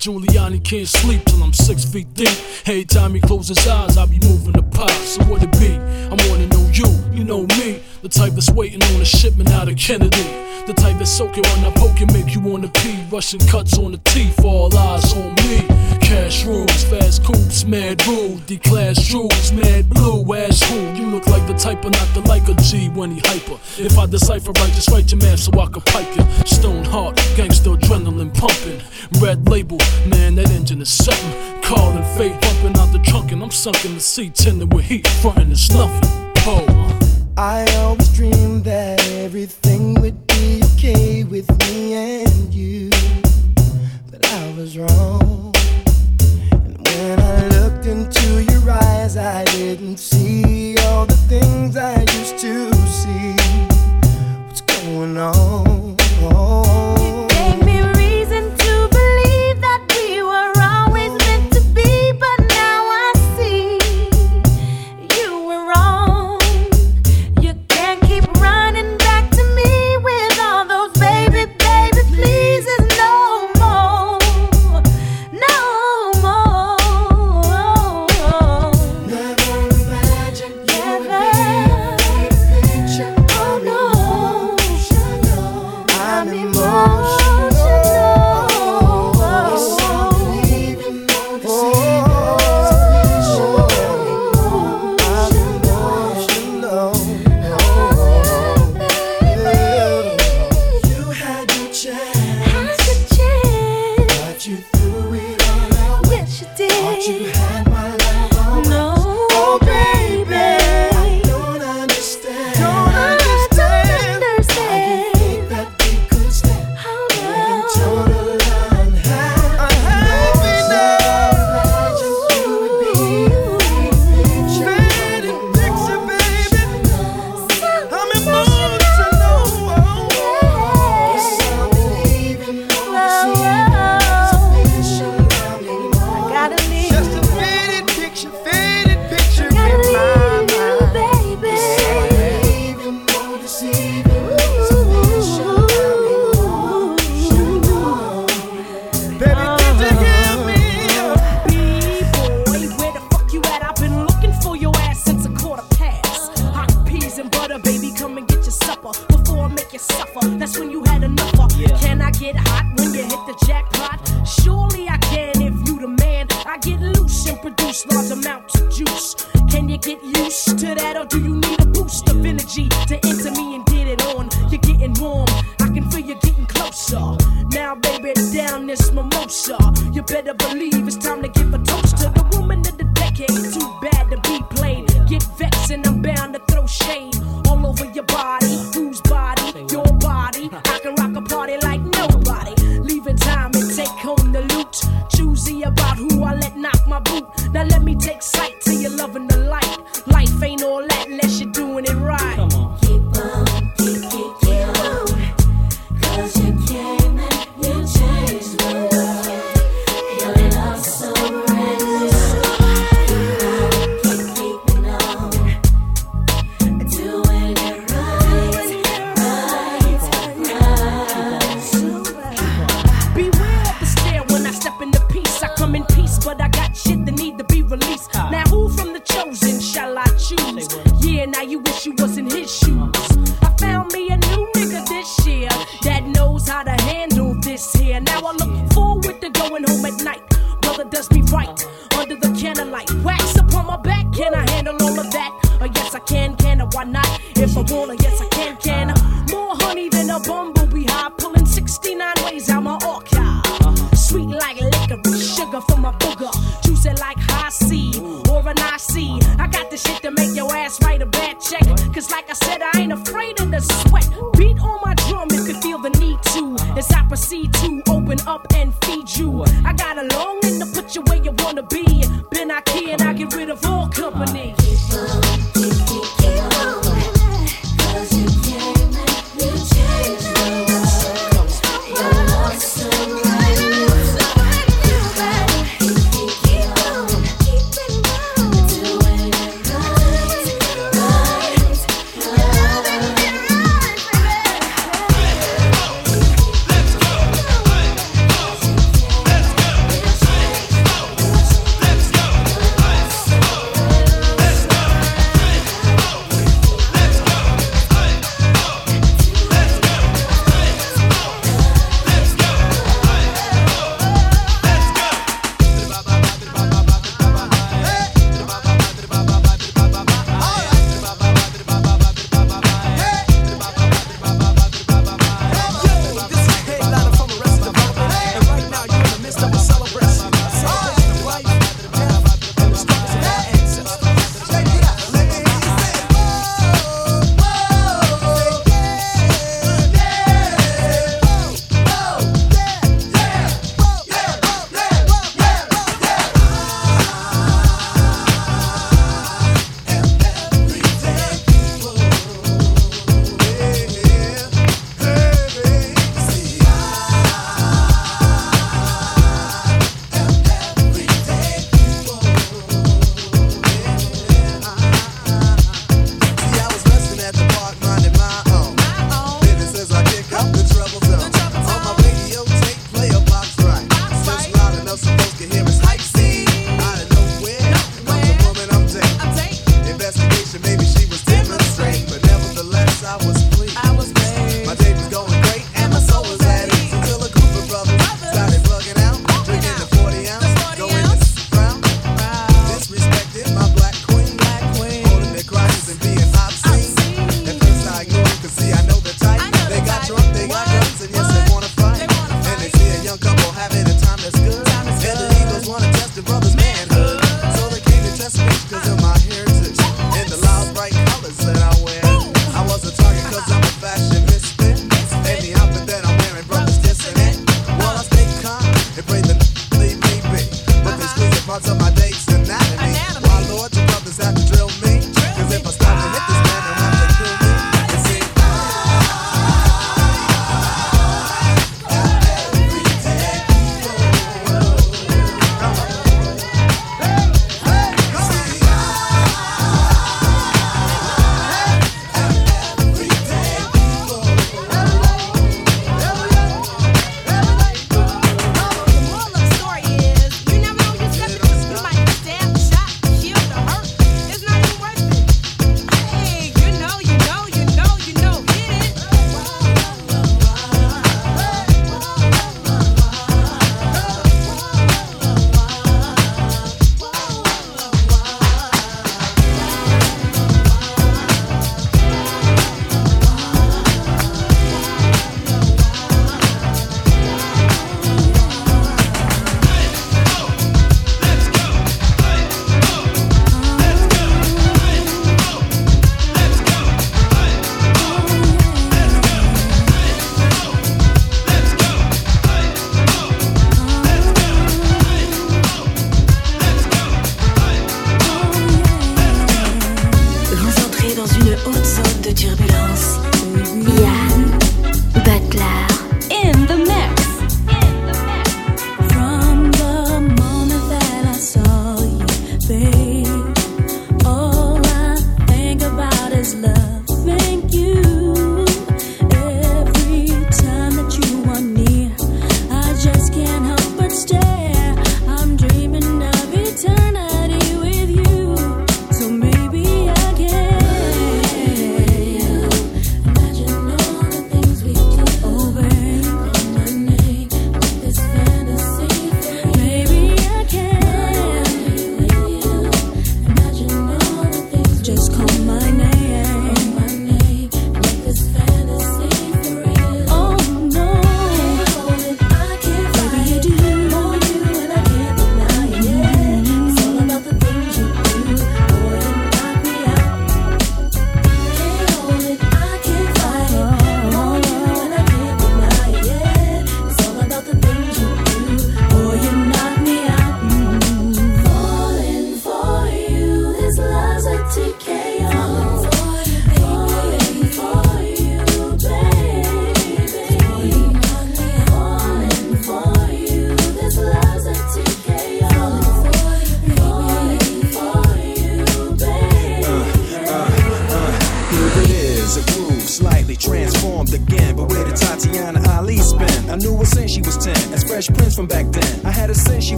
Giuliani can't sleep till I'm six feet deep. Every time he closes his eyes, I be moving the pot. So what it be? I wanna know you, you know me. The type that's waiting on a shipment out of Kennedy. The type that's soaking when I poke and make you wanna pee. Russian cuts on the teeth, all eyes on me. Cash rules, fast coops, mad rule. D-class mad blue, ass who? You look like the type of not the like a G when he hyper. If I decipher right, just MC tender with heat, frontin' and snuffin'. Oh. I always dreamed that everything would be okay with me and you, but I was wrong. And when I looked into your eyes, I didn't see.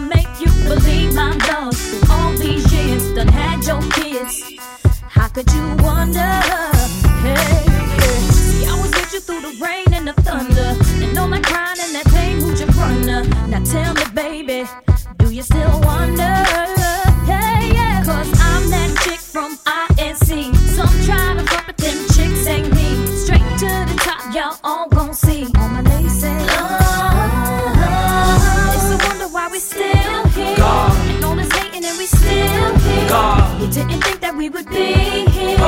make you believe I'm lost. All these years, done had your kids. How could you wonder? Didn't think that we would be here.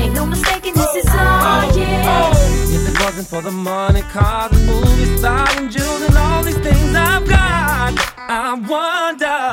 Ain't no mistaking, this is our oh. year. If it wasn't for the money, cars, and movie stars, and jewels, and all these things I've got, I wonder.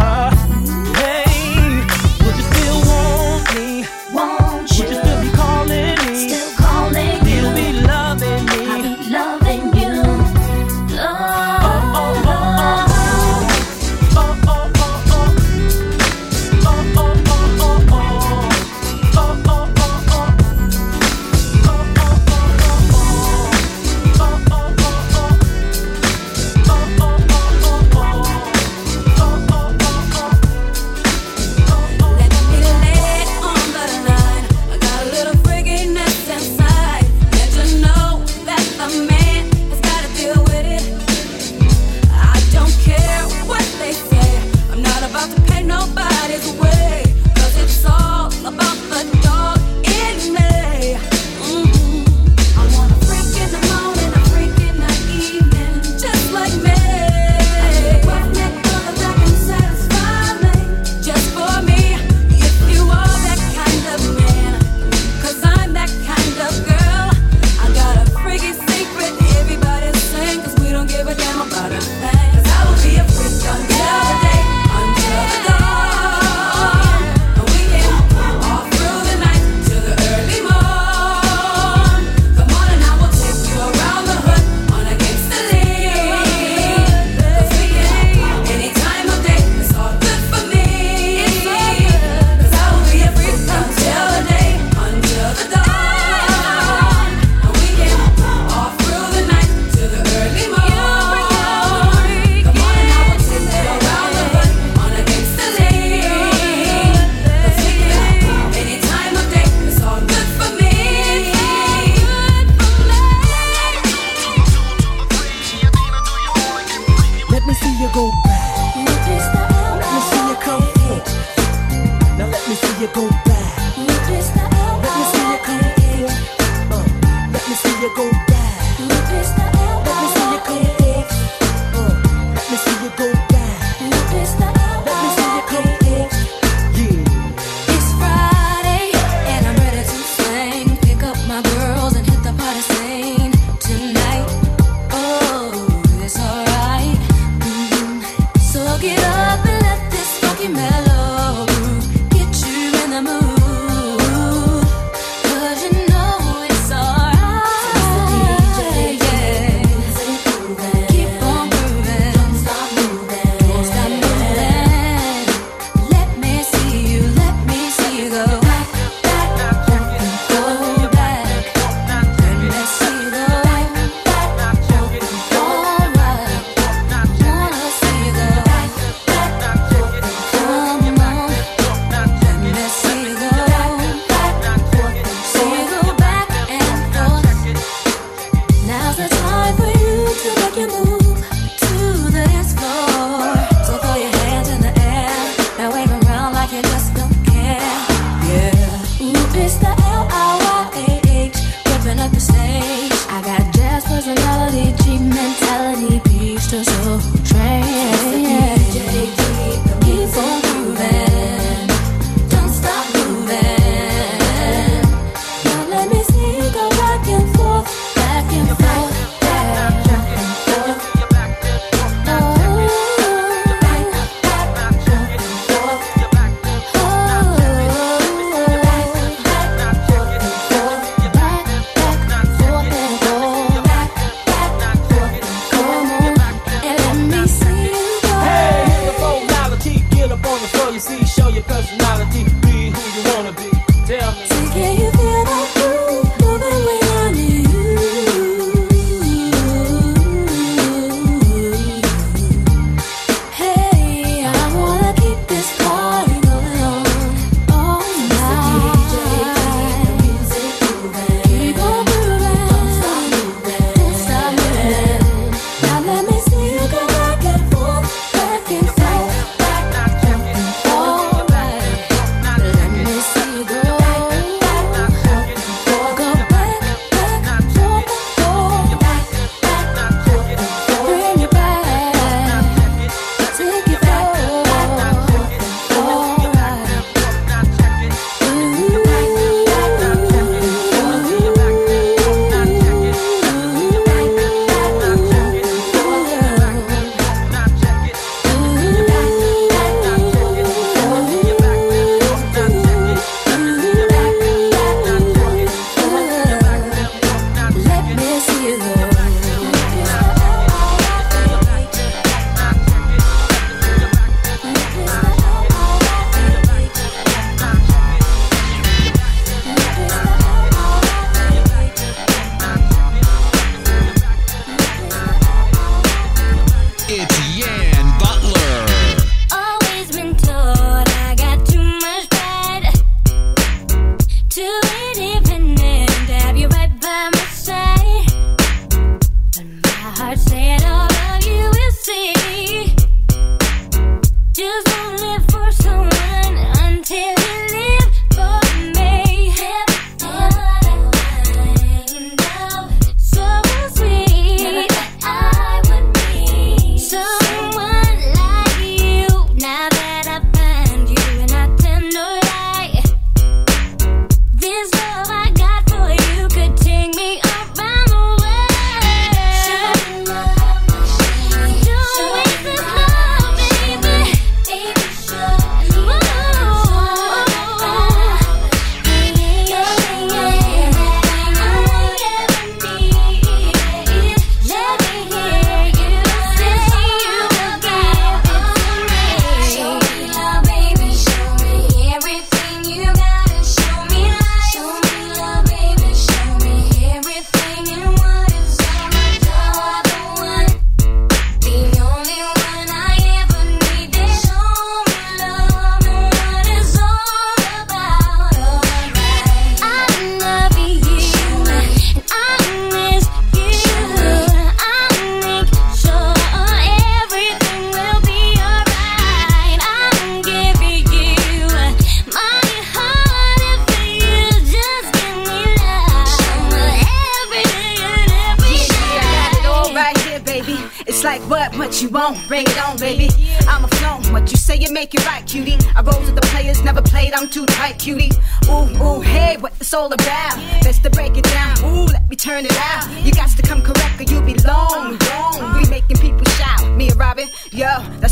I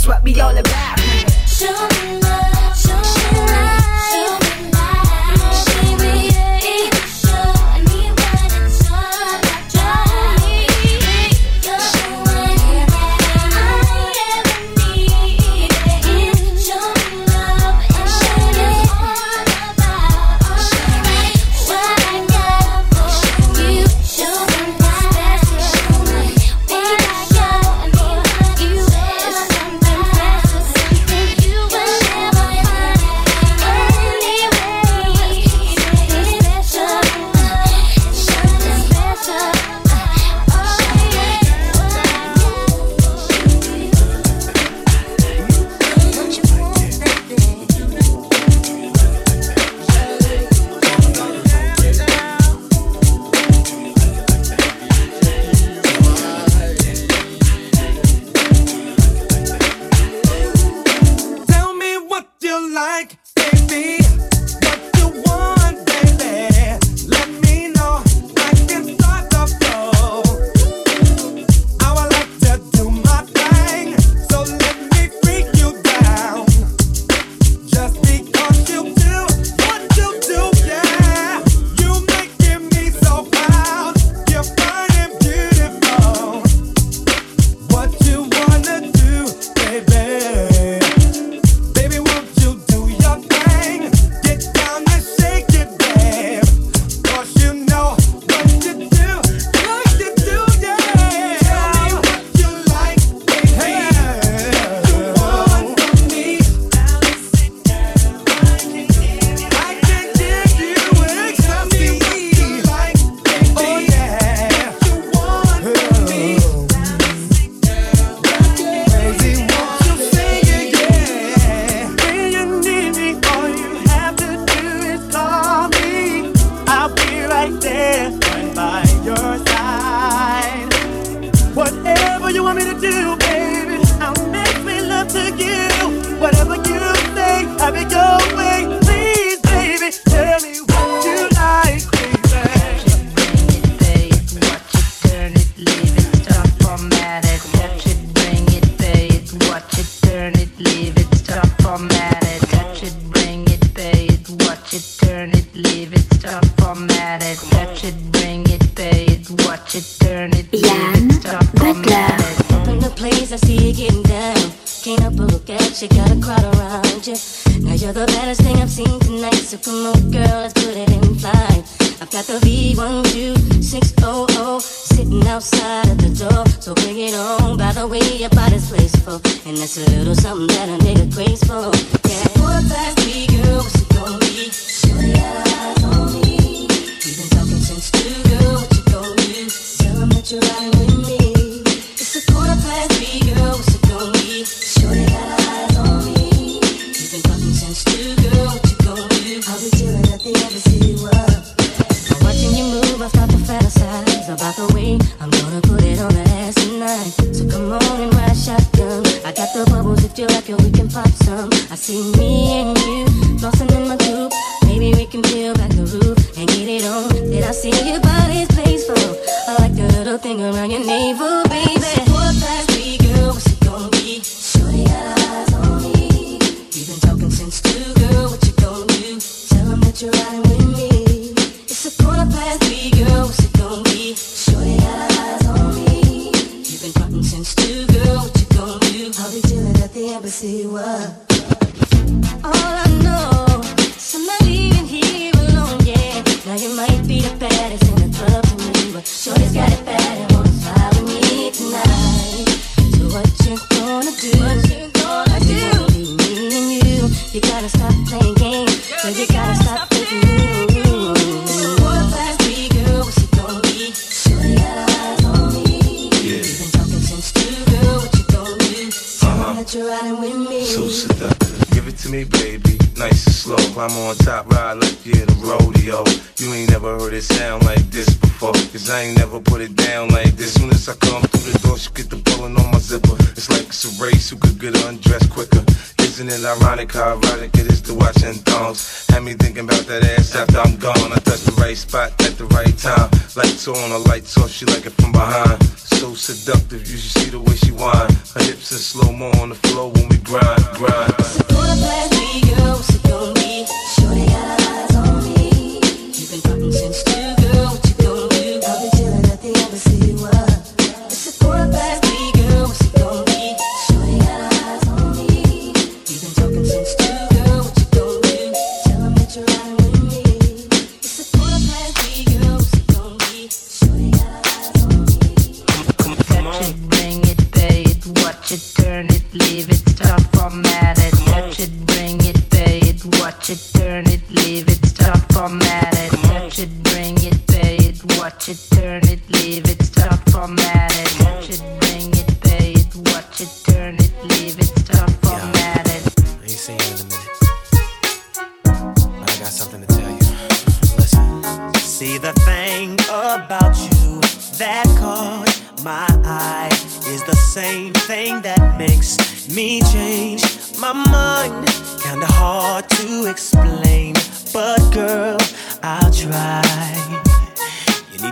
what we all about.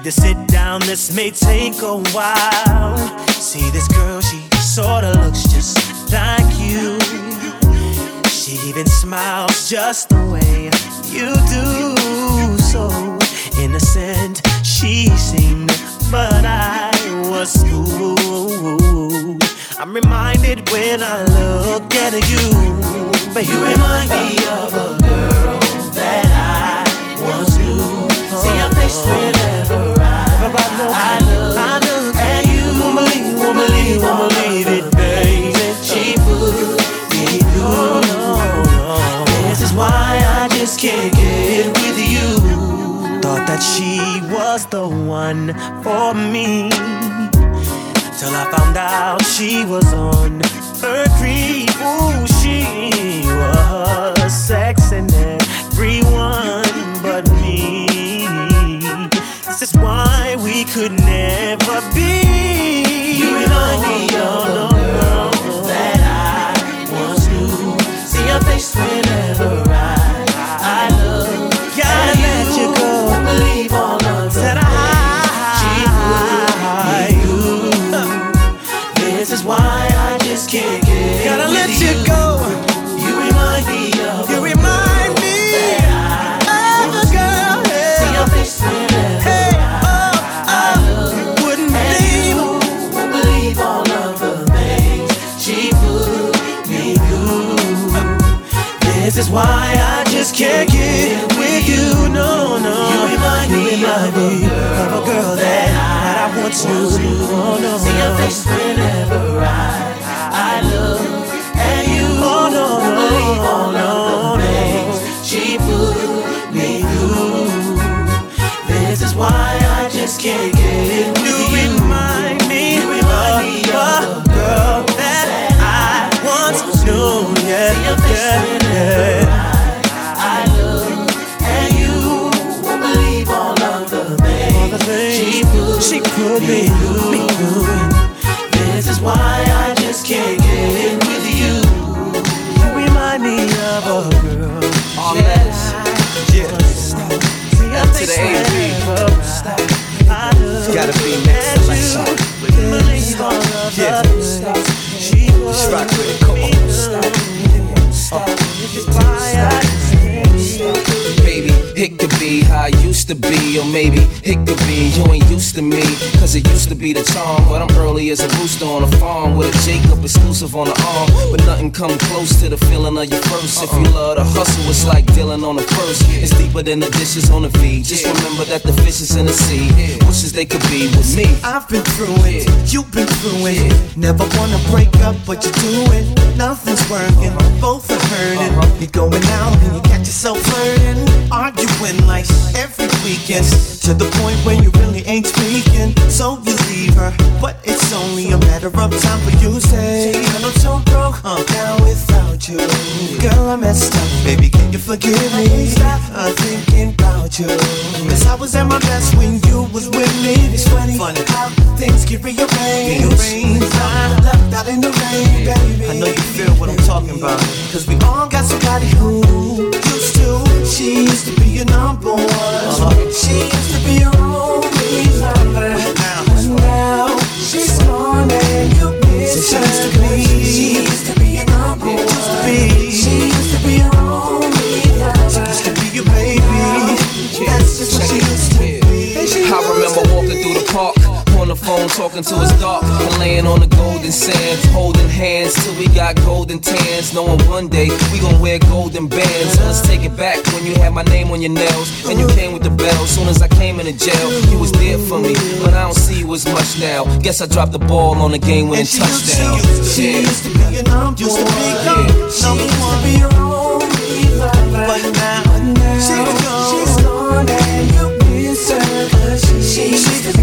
To sit down, this may take a while. See this girl, she sorta looks just like you. She even smiles just the way you do. So innocent she seemed, but I was fooled. I'm reminded when I look at you, but you remind me of a girl that I once knew. See your face whenever I, I look, I look at you. Won't believe, won't believe, won't believe it, baby. She put me through. This is why I just can't get with you. Thought that she was the one for me. Till I found out she was on her creep. Ooh, she was sexing everyone we could never be. You me of the girl that I once knew. See your face whenever no. See your face whenever I, I look at you. Oh, no, all of the things she put me through. This is why I just can't get with you. You remind me, you remind me of a girl that I once knew. Yeah, yeah, yeah. I look at you, won't believe all of the things she put, she put me through. Baby, used to be, or maybe it could be you ain't used to me. Cause it used to be the charm, but I'm early as a rooster on a farm with a Jacob exclusive on the arm. But nothing come close to the feeling of your first. If you love to hustle, it's like dealing on a purse. It's deeper than the dishes on the feed. Just remember that the fish is in the sea. Wishes they could be with me. I've been through it, you've been through it. Never wanna break up, but you do it. Nothing's working, both are hurting. Uh-huh. You're going out and you catch yourself flirting, arguing like every weekend. To the point where you really ain't speaking. So you leave her, but it's only a matter of time for you to say, I'm so broke, huh? Now without you, girl, I messed up, baby. Can you forgive me. I'm thinking about you. Cause I was at my best when you was with me. It's funny, funny. how things get rearranged. rearranged. I'm left out in the rain, baby. I know you feel what I'm talking about. Cause we all got somebody who used to. She used to be your number one. Uh-huh. She used to be your only lover. But now she's gone and you miss her. She used to be your number one. Phone talking to his dark laying on the golden sands, holding hands till we got golden tans. Knowing one day we gon' wear golden bands. Let's take it back when you had my name on your nails and you came with the bell. Soon as I came into jail, you was there for me, but I don't see you as much now. Guess I dropped the ball on the game winning touchdown. She used to be your number one. number She used to be your only lover. But now, she's gone. She's gone and you miss her. she used to be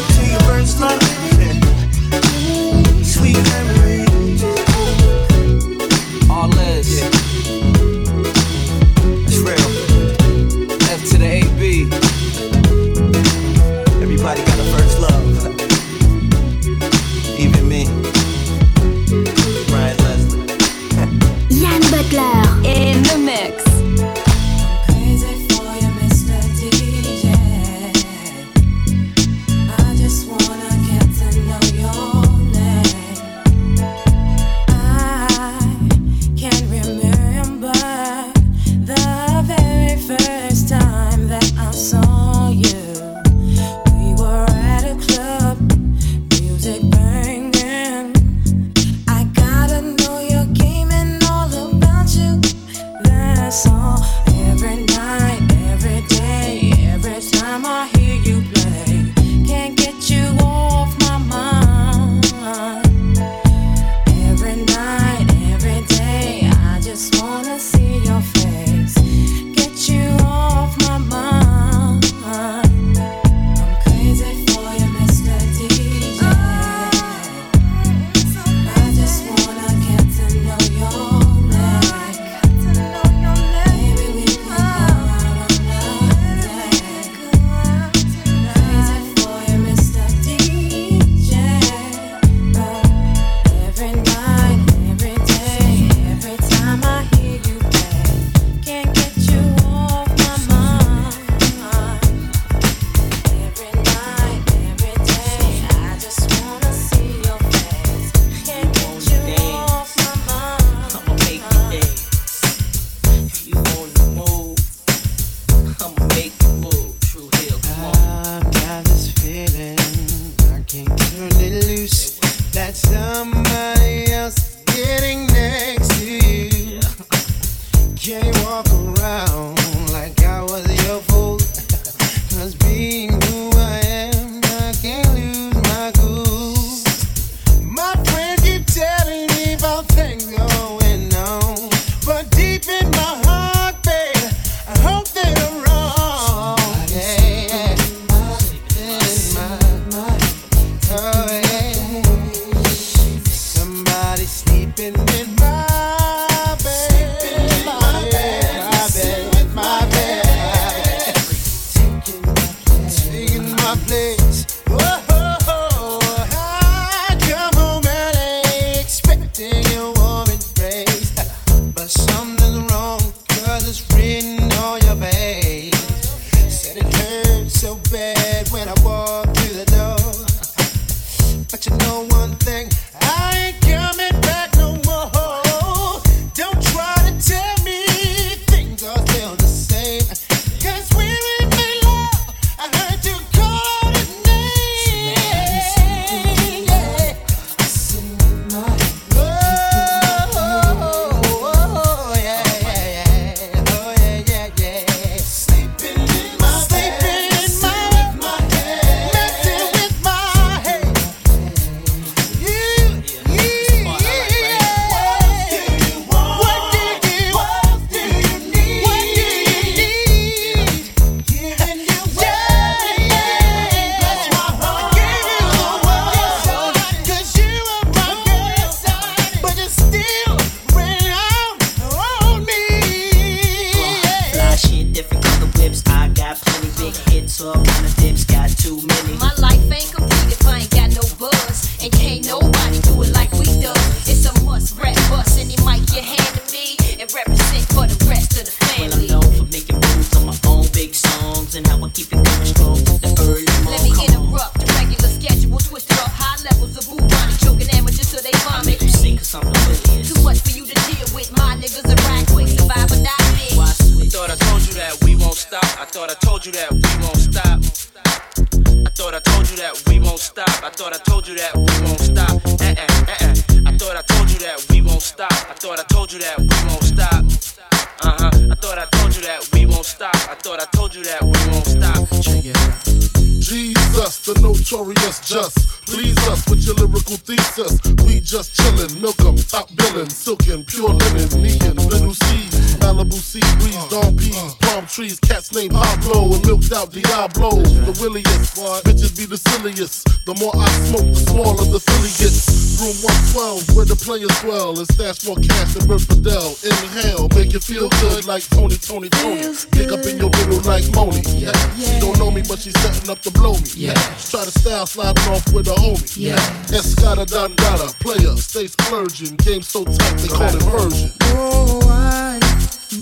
yeah. Escada Don Dada, player, stay splurging. Game so tight, they call it version. Oh, I,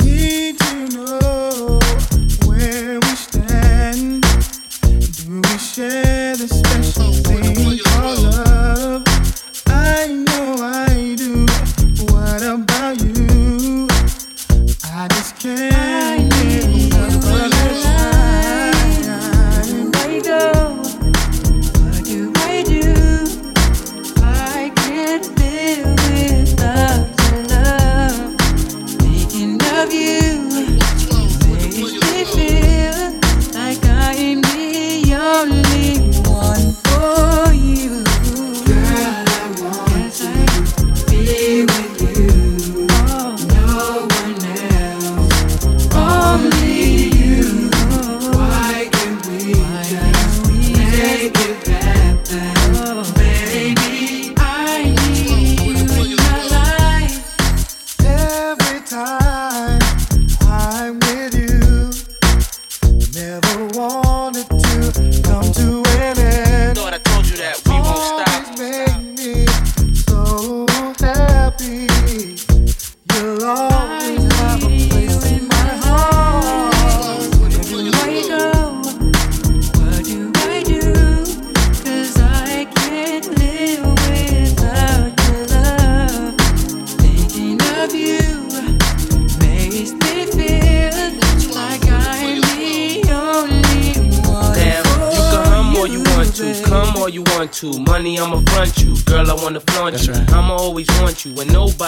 need.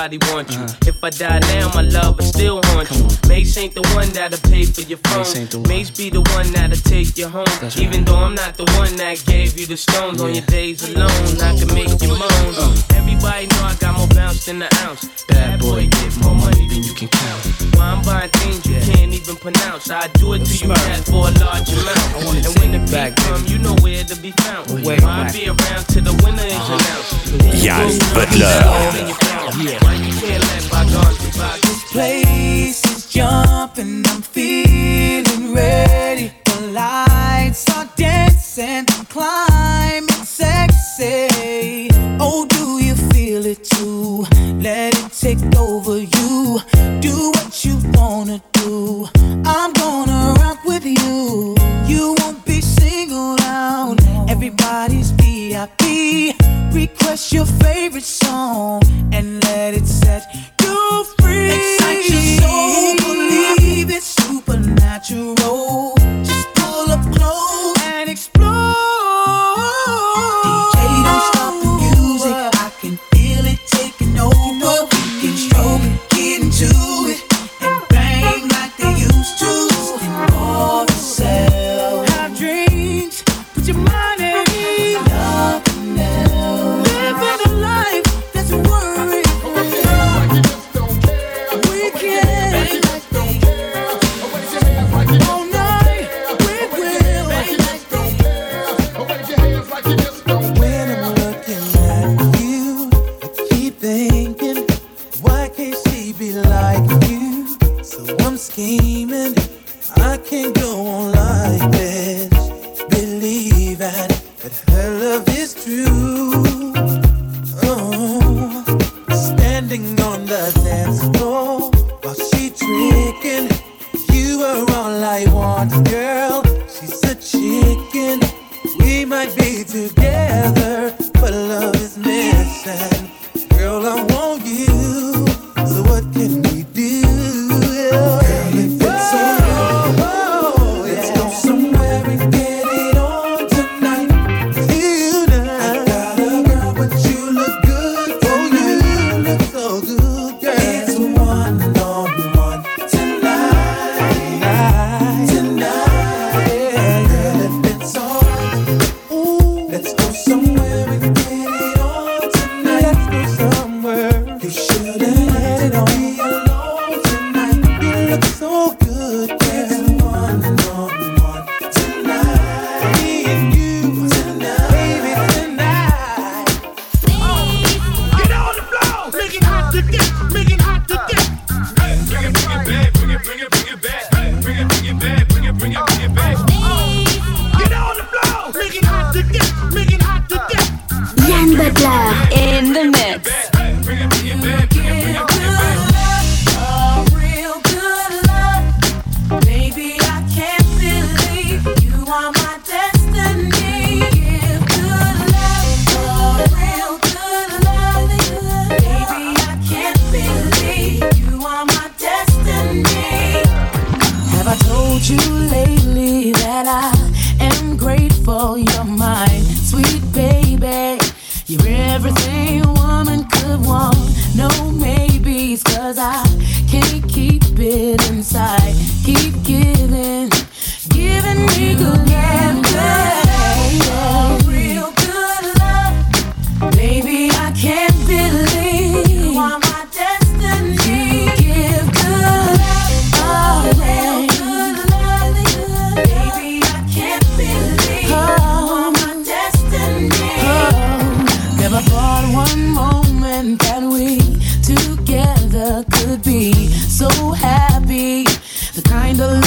nobody want you. Uh-huh. If I die now, my love will still haunt Come you. On. Mase ain't the one that'll pay for your phone. Mase, ain't the one. Mase be the one that'll take you home. That's Even right. though I'm not the one that gave you the stones yeah. on your days alone, I can make you moan. Uh. Everybody know I got more bounce than an ounce. Bad boy, get more money than you can count. Why I'm buying things even pronounce. I do it Let's to you cat for a large amount. And when the beat come, you know where to be found. Where I'll be around till the winner is uh-huh. announced. Jan Butler. This place is jumping, I'm feeling ready. The lights are dancing, I'm climbing. What's your favorite song? And let it sound.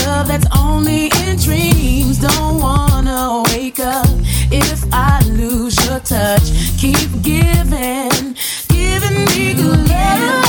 love that's only in dreams. Don't wanna wake up if I lose your touch. Keep giving, giving me good love.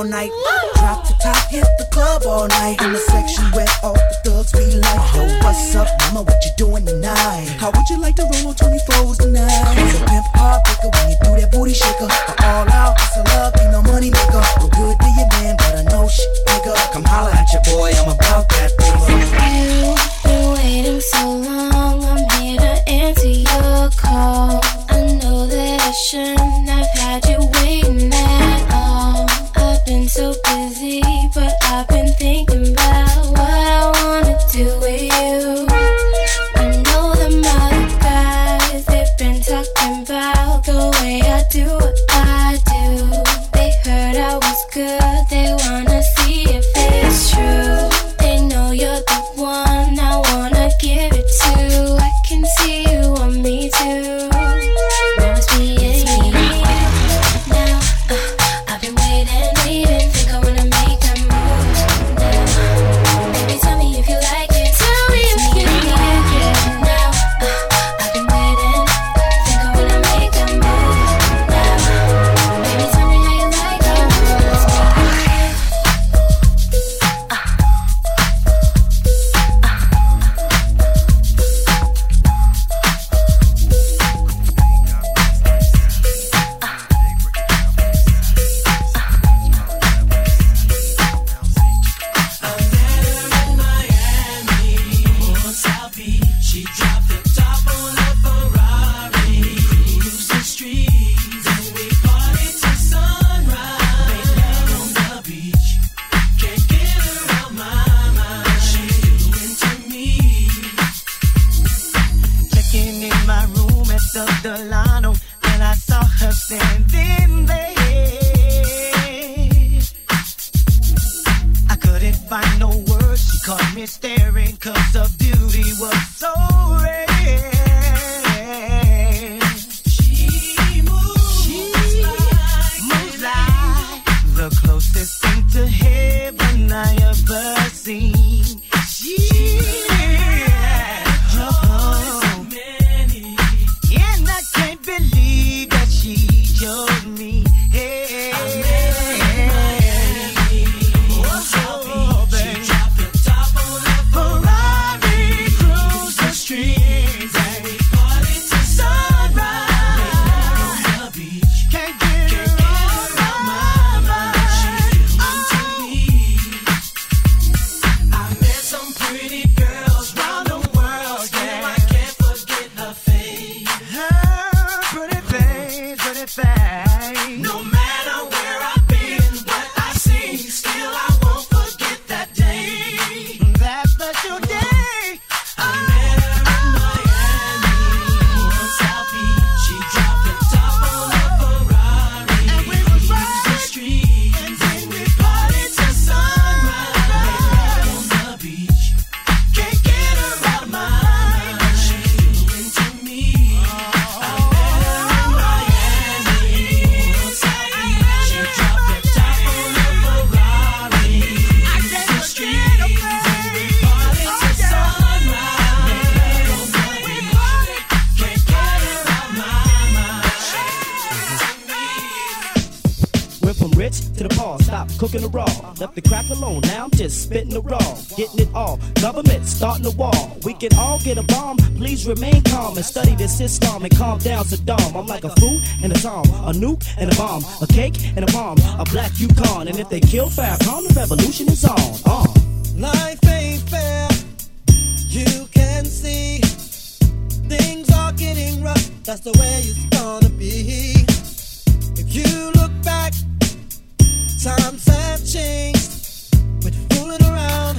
All night. spitting the raw, getting it all. Government starting the wall. We can all get a bomb. Please remain calm and study this system and calm down Saddam. I'm like a fool and a tom, a nuke and a bomb, a cake and a bomb, a black Yukon. And if they kill Farrakhan, the revolution is on. Uh. Life ain't fair. You can see things are getting rough. That's the way it's gonna be. If you look back, times have changed fooling around,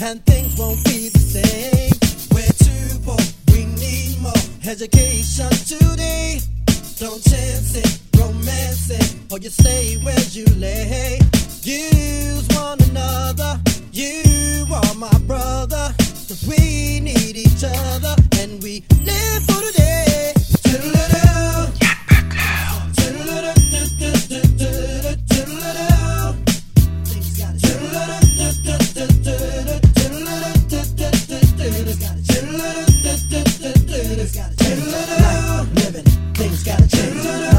and things won't be the same. We're too poor, we need more education today. Don't chance it, romance it, or you stay where you lay. Use one another, you are my brother. Cause we need each other, and we live for today. Things gotta change. Life, living, things gotta change.